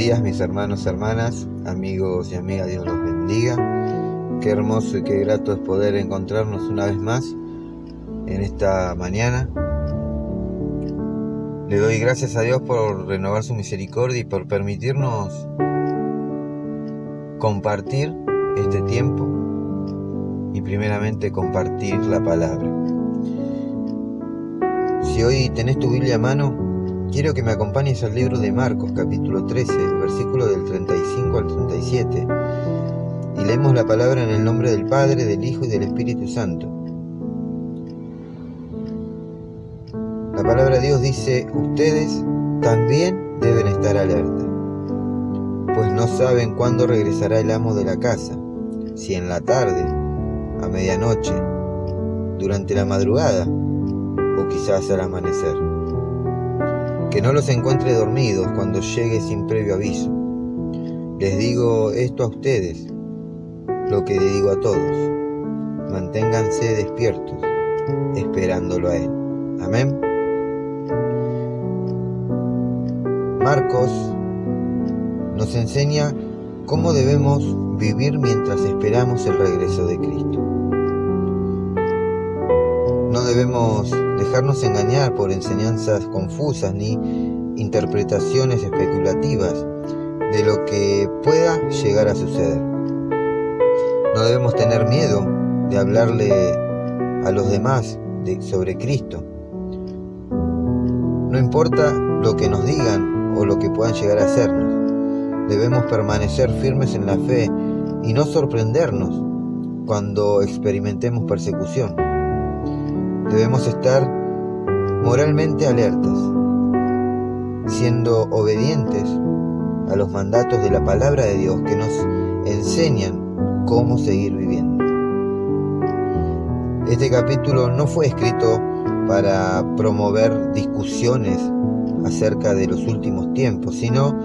días mis hermanos, hermanas, amigos y amigas, Dios los bendiga. Qué hermoso y qué grato es poder encontrarnos una vez más en esta mañana. Le doy gracias a Dios por renovar su misericordia y por permitirnos compartir este tiempo y primeramente compartir la palabra. Si hoy tenés tu Biblia a mano, Quiero que me acompañes al libro de Marcos capítulo 13, versículo del 35 al 37, y leemos la palabra en el nombre del Padre, del Hijo y del Espíritu Santo. La palabra de Dios dice, ustedes también deben estar alerta, pues no saben cuándo regresará el amo de la casa, si en la tarde, a medianoche, durante la madrugada o quizás al amanecer que no los encuentre dormidos cuando llegue sin previo aviso. Les digo esto a ustedes, lo que le digo a todos. Manténganse despiertos, esperándolo a Él. Amén. Marcos nos enseña cómo debemos vivir mientras esperamos el regreso de Cristo. No debemos dejarnos engañar por enseñanzas confusas ni interpretaciones especulativas de lo que pueda llegar a suceder. No debemos tener miedo de hablarle a los demás sobre Cristo. No importa lo que nos digan o lo que puedan llegar a hacernos. Debemos permanecer firmes en la fe y no sorprendernos cuando experimentemos persecución. Debemos estar moralmente alertas, siendo obedientes a los mandatos de la palabra de Dios que nos enseñan cómo seguir viviendo. Este capítulo no fue escrito para promover discusiones acerca de los últimos tiempos, sino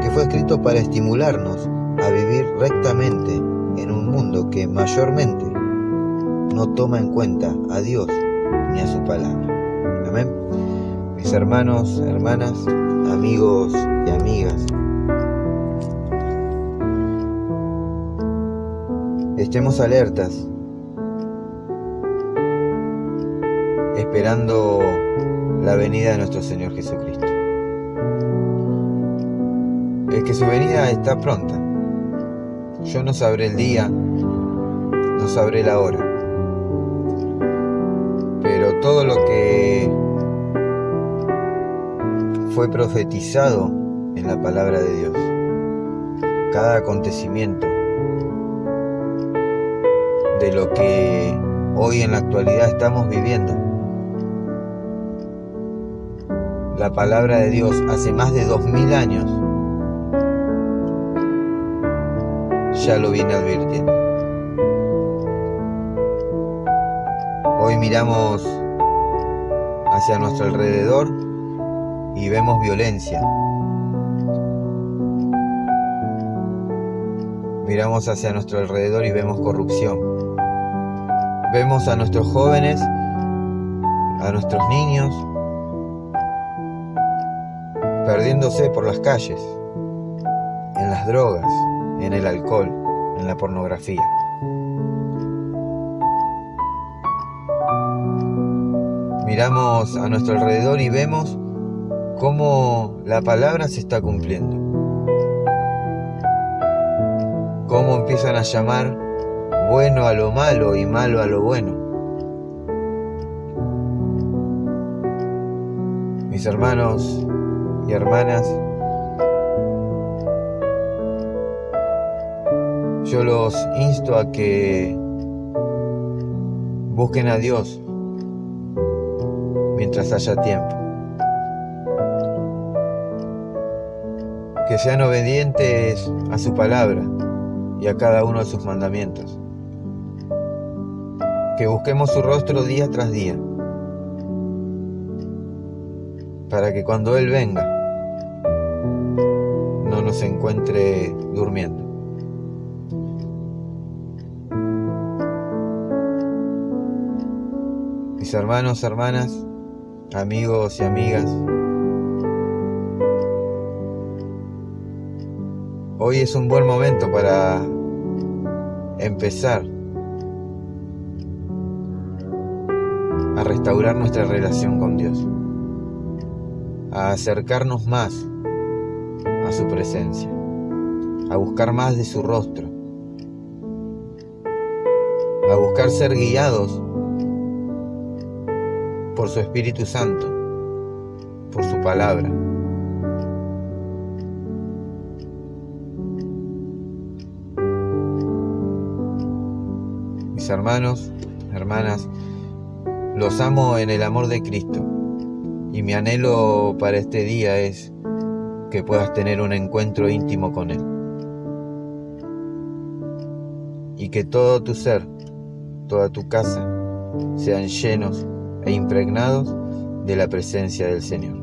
que fue escrito para estimularnos a vivir rectamente en un mundo que mayormente no toma en cuenta a Dios ni a su palabra. Amén. Mis hermanos, hermanas, amigos y amigas. Estemos alertas, esperando la venida de nuestro Señor Jesucristo. Es que su venida está pronta. Yo no sabré el día, no sabré la hora todo lo que fue profetizado en la palabra de Dios, cada acontecimiento de lo que hoy en la actualidad estamos viviendo. La palabra de Dios hace más de dos mil años ya lo viene advirtiendo. Hoy miramos hacia nuestro alrededor y vemos violencia. Miramos hacia nuestro alrededor y vemos corrupción. Vemos a nuestros jóvenes, a nuestros niños, perdiéndose por las calles, en las drogas, en el alcohol, en la pornografía. Miramos a nuestro alrededor y vemos cómo la palabra se está cumpliendo. Cómo empiezan a llamar bueno a lo malo y malo a lo bueno. Mis hermanos y hermanas, yo los insto a que busquen a Dios mientras haya tiempo. Que sean obedientes a su palabra y a cada uno de sus mandamientos. Que busquemos su rostro día tras día. Para que cuando Él venga no nos encuentre durmiendo. Mis hermanos, hermanas, amigos y amigas. Hoy es un buen momento para empezar a restaurar nuestra relación con Dios, a acercarnos más a su presencia, a buscar más de su rostro, a buscar ser guiados por su Espíritu Santo, por su palabra. Mis hermanos, hermanas, los amo en el amor de Cristo y mi anhelo para este día es que puedas tener un encuentro íntimo con Él y que todo tu ser, toda tu casa, sean llenos e impregnados de la presencia del Señor.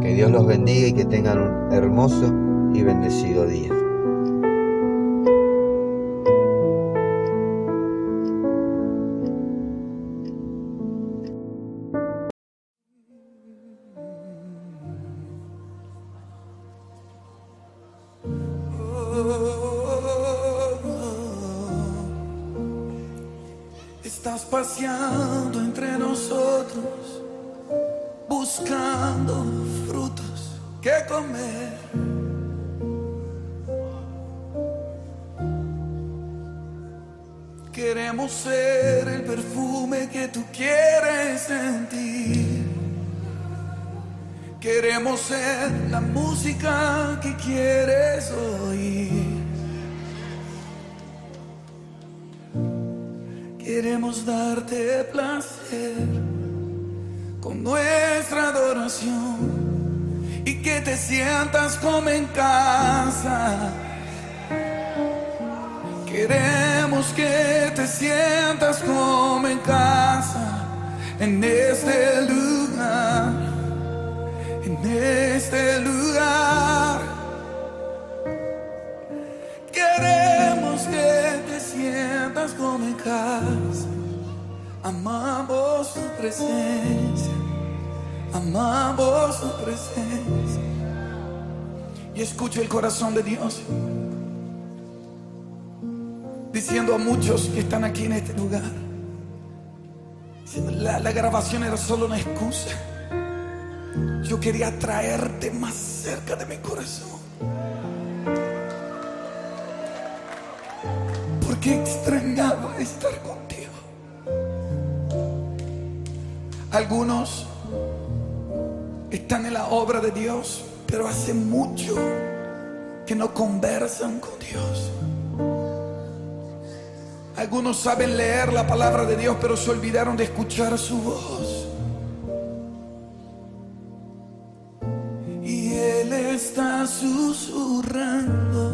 Que Dios los bendiga y que tengan un hermoso y bendecido día. Buscando frutos que comer. Queremos ser el perfume que tú quieres sentir. Queremos ser la música que quieres oír. Queremos darte placer con nuestra adoración y que te sientas como en casa. Queremos que te sientas como en casa en este lugar, en este lugar. Queremos que te sientas como en casa. Amamos tu presencia, amamos tu presencia. Y escucho el corazón de Dios diciendo a muchos que están aquí en este lugar, la, la grabación era solo una excusa. Yo quería traerte más cerca de mi corazón. Porque extrañaba estar contigo. Algunos están en la obra de Dios, pero hace mucho que no conversan con Dios. Algunos saben leer la palabra de Dios, pero se olvidaron de escuchar su voz. Y Él está susurrando.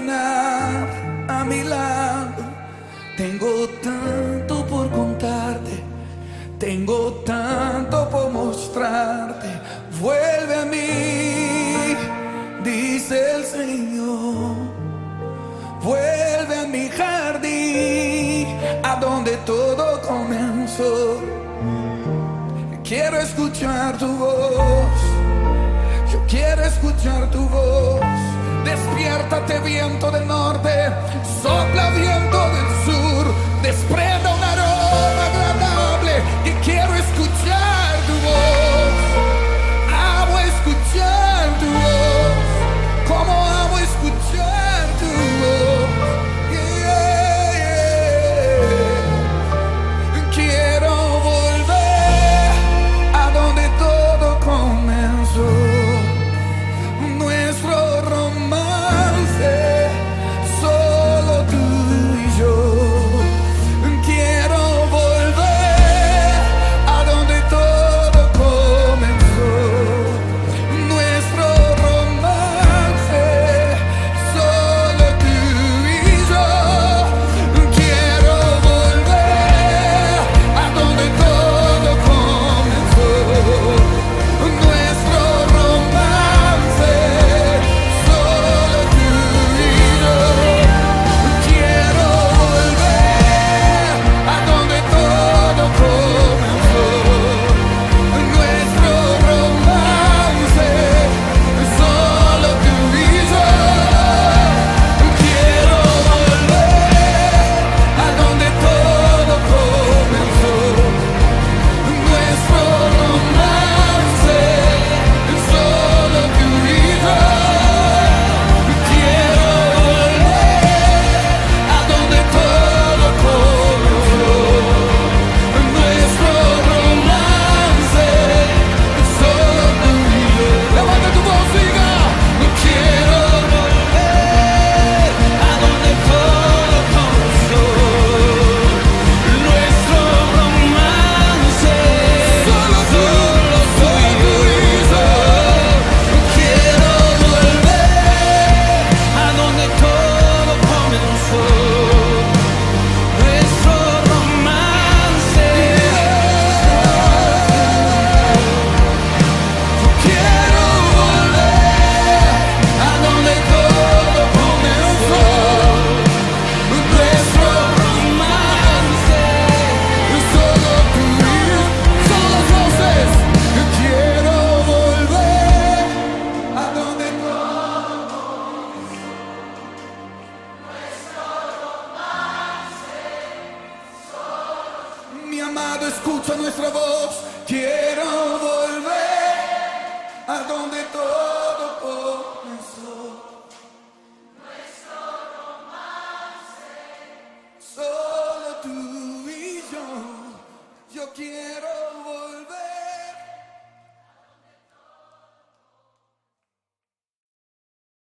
A mi lado. Tengo tanto por contarte. Tengo tanto por mostrarte. Vuelve a mí, dice el Señor. Vuelve a mi jardín, a donde todo comenzó. Quiero escuchar tu voz. Yo quiero escuchar tu voz. Despiértate viento del norte, sopla viento del sur, desprenda mi amado, escucha nuestra voz. Quiero volver a donde todo.